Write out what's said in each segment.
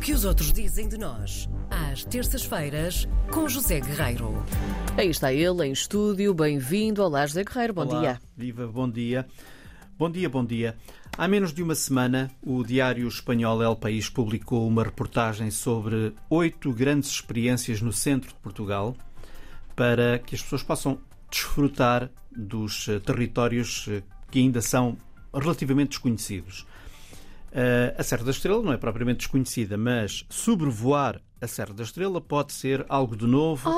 que os outros dizem de nós, às terças-feiras, com José Guerreiro. Aí está ele, em estúdio. Bem-vindo. Olá, José Guerreiro. Bom Olá, dia. Viva, bom dia. Bom dia, bom dia. Há menos de uma semana, o diário espanhol El País publicou uma reportagem sobre oito grandes experiências no centro de Portugal para que as pessoas possam desfrutar dos eh, territórios eh, que ainda são relativamente desconhecidos. Eh, a Serra da Estrela não é propriamente desconhecida, mas sobrevoar a Serra da Estrela pode ser algo de novo,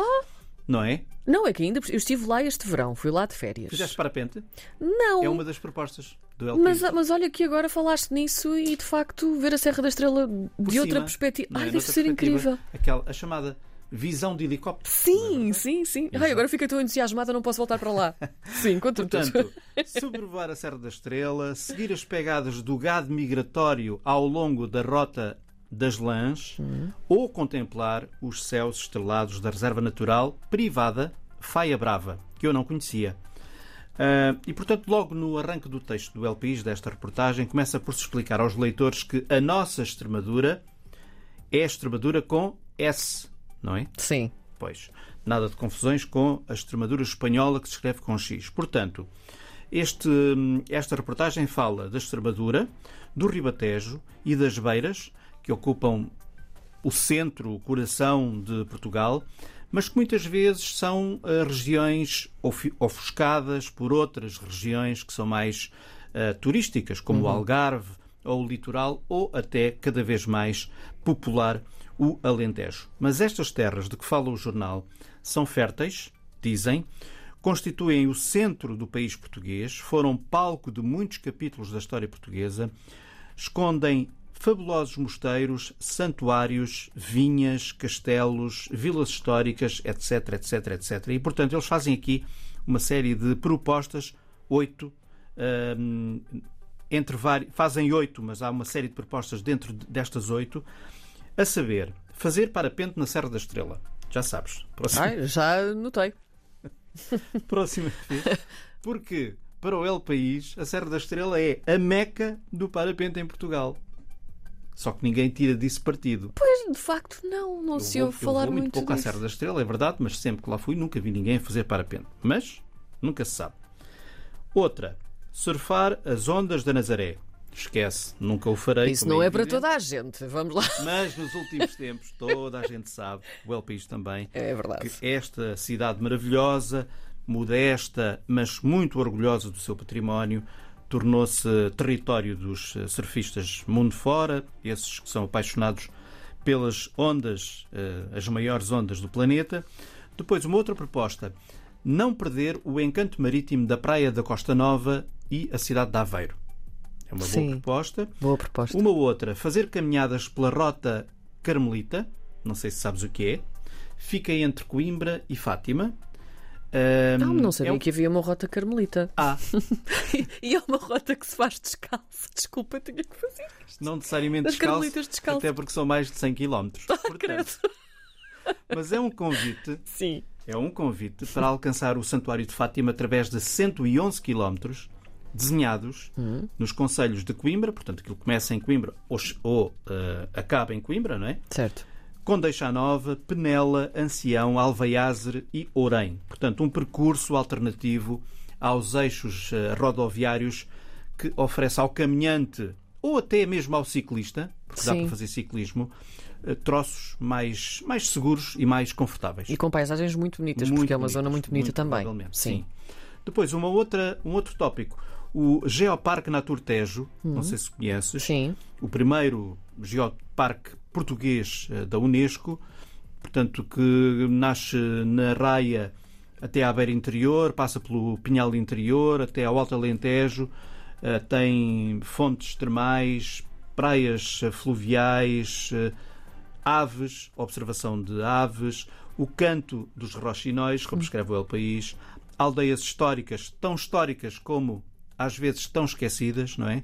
não é? Não, é que ainda. Eu estive lá este verão, fui lá de férias. Fizeste parapente? Não. É uma das propostas do El Mas, mas olha que agora falaste nisso e de facto ver a Serra da Estrela Por de outra cima, perspectiva. não é? Ai, deve ser perspectiva, incrível. Aquela, a chamada visão de helicóptero. Sim, sim, sim. Ai, agora fiquei tão entusiasmada, não posso voltar para lá. Sim, conta. Portanto, sobrevoar a Serra da Estrela, seguir as pegadas do gado migratório ao longo da rota das lãs ou contemplar os céus estrelados da Reserva Natural Privada Faia Brava, que eu não conhecia. Ah, e, portanto, logo no arranque do texto do El País, desta reportagem, começa por se explicar aos leitores que a nossa Extremadura é Extremadura com S, não é? Sim. Pois, nada de confusões com a Extremadura espanhola que se escreve com X. Portanto, este, esta reportagem fala da Extremadura, do Ribatejo e das Beiras, que ocupam o centro, o coração de Portugal, mas que muitas vezes são eh, regiões ofuscadas por outras regiões que são mais eh, turísticas, como o Algarve ou o litoral, ou até cada vez mais popular o Alentejo. Mas estas terras de que fala o jornal são férteis, dizem, constituem o centro do país português, foram palco de muitos capítulos da história portuguesa, escondem fabulosos mosteiros, santuários, vinhas, castelos, vilas históricas, etc, etc, etc. E, portanto, eles fazem aqui uma série de propostas, oito, hum, entre vari... fazem oito, mas há uma série de propostas dentro destas oito, a saber, fazer parapente na Serra da Estrela. Já sabes. Próxima, Ai, já notei. próxima vez. Porque, para o El País, a Serra da Estrela é a meca do parapente em Portugal. Só que ninguém tira disso partido. Pois, de facto, não. Não Eu se ouve falar muito muito pouco à. Serra da Estrela, é verdade, mas sempre que lá fui nunca vi ninguém a fazer parapente. Mas nunca se sabe. Outra, surfar as ondas da Nazaré. Esquece, nunca o farei. Isso como não é para toda a gente. Vamos lá. Mas nos últimos tempos, toda a gente sabe, o El País também, É verdade. que esta cidade maravilhosa, modesta, mas muito orgulhosa do seu património, tornou-se território dos eh, surfistas mundo fora, esses que são apaixonados pelas ondas, eh, as maiores ondas do planeta. Depois, uma outra proposta: não perder o encanto marítimo da Praia da Costa Nova e a cidade de Aveiro. É uma Sim. boa proposta. Boa proposta. Uma outra, fazer caminhadas pela rota Carmelita, não sei se sabes o que é, fica entre Coimbra e Fátima. Ahm, Não, não sabia é um- que havia uma rota carmelita. Ah, e é uma rota que se faz descalço. Desculpa, tinha que fazer isto. não necessariamente descalço, Carmelitas descalço. até porque são mais de 100 km. Credo. Mas é um convite, Sim. é um convite para alcançar o Santuário de Fátima através de 111 km desenhados Hum. nos concelhos de Coimbra, portanto aquilo começa em Coimbra ou, ou, eh, acaba em Coimbra, não é? Certo. Condeixa Nova, Penela, Ancião, Alvaiazer e Ourém. Portanto, um percurso alternativo aos eixos eh, rodoviários que oferece ao caminhante ou até mesmo ao ciclista, porque dá Sim. para fazer ciclismo, eh, troços mais, mais seguros e mais confortáveis. E com paisagens muito bonitas, Muito porque é uma bonitas, zona muito bonita também. provavelmente, Sim. Depois, uma outra, um outro tópico. O Geoparque Naturtejo, não sei se conheces. Sim. o primeiro geoparque português eh, da Unesco, portanto, que nasce na Raia até à beira interior, passa pelo Pinhal interior, até ao Alto Alentejo, eh, tem fontes termais, praias eh, fluviais, aves, observação de aves, o canto dos roxinóis, como escreve o El País, aldeias históricas, tão históricas como às vezes tão esquecidas, não é?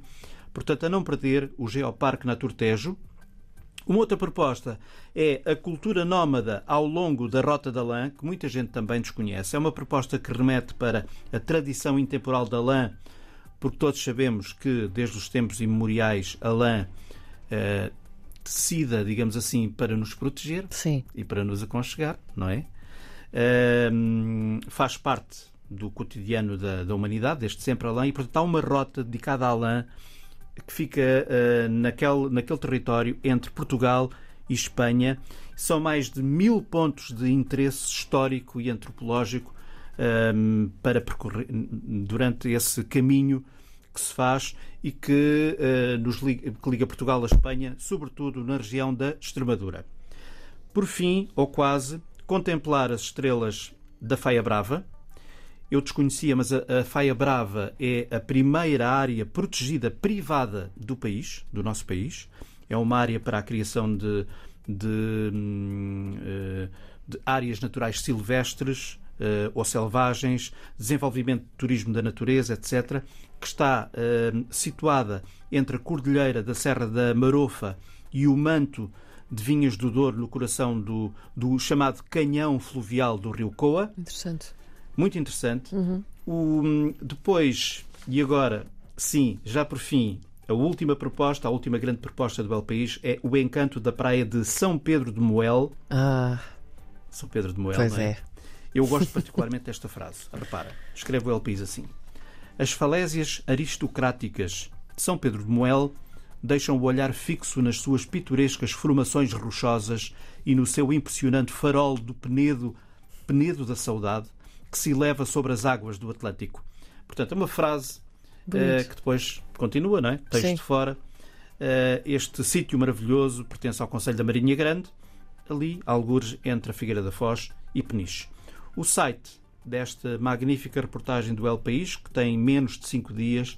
Portanto, a não perder o Geoparque Naturtejo. Uma outra proposta é a cultura nómada ao longo da Rota da Lã, que muita gente também desconhece. É uma proposta que remete para a tradição intemporal da lã, porque todos sabemos que desde os tempos imemoriais a lã eh, tecida, digamos assim, para nos proteger Sim. e para nos aconchegar, não é? Ahm, faz parte do cotidiano da, da humanidade, desde sempre a lã, e portanto há uma rota dedicada à lã que fica ah, naquele, naquele território entre Portugal e Espanha. São mais de mil pontos de interesse histórico e antropológico ahm, para percorrer durante esse caminho que se faz e que, ah, nos liga, que liga Portugal à Espanha, sobretudo na região da Extremadura. Por fim, ou quase, contemplar as estrelas da Faia Brava. Eu desconhecia, mas a, a Faia Brava é a primeira área protegida privada do país, do nosso país. É uma área para a criação de, de, hum, eh, de áreas naturais silvestres eh, ou selvagens, desenvolvimento de turismo da natureza, etc., que está eh, situada entre a Cordilheira da Serra da Marofa e o manto de Vinhas do Douro, no coração do, do chamado canhão fluvial do Rio Coa. Interessante. Muito interessante. O- depois, e agora, sim, já por fim, a última proposta, a última grande proposta do El País é o encanto da praia de São Pedro de Moel. Ah, São Pedro de Moel, pois não é? é. Eu gosto particularmente desta frase. Repara, escreve o El País assim. As falésias aristocráticas de São Pedro de Moel deixam o olhar fixo nas suas pitorescas formações rochosas e no seu impressionante farol do Penedo, Penedo da Saudade, que se eleva sobre as águas do Atlântico. Portanto, é uma frase eh, que depois continua, não é? Texto Sim. fora. Eh, este sítio maravilhoso pertence ao Conselho da Marinha Grande, ali, algures entre a Figueira da Foz e Peniche. O site desta magnífica reportagem do El País, que tem menos de 5 dias,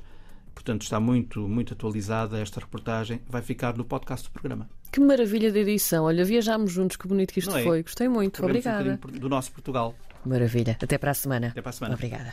portanto está muito, muito atualizada esta reportagem, vai ficar no podcast do programa. Que maravilha de edição. Olha, viajámos juntos, que bonito que isto é? foi. Gostei muito. Um Obrigada. bocadinho do nosso Portugal. Maravilha. Até para a semana. Até para a semana. Obrigada.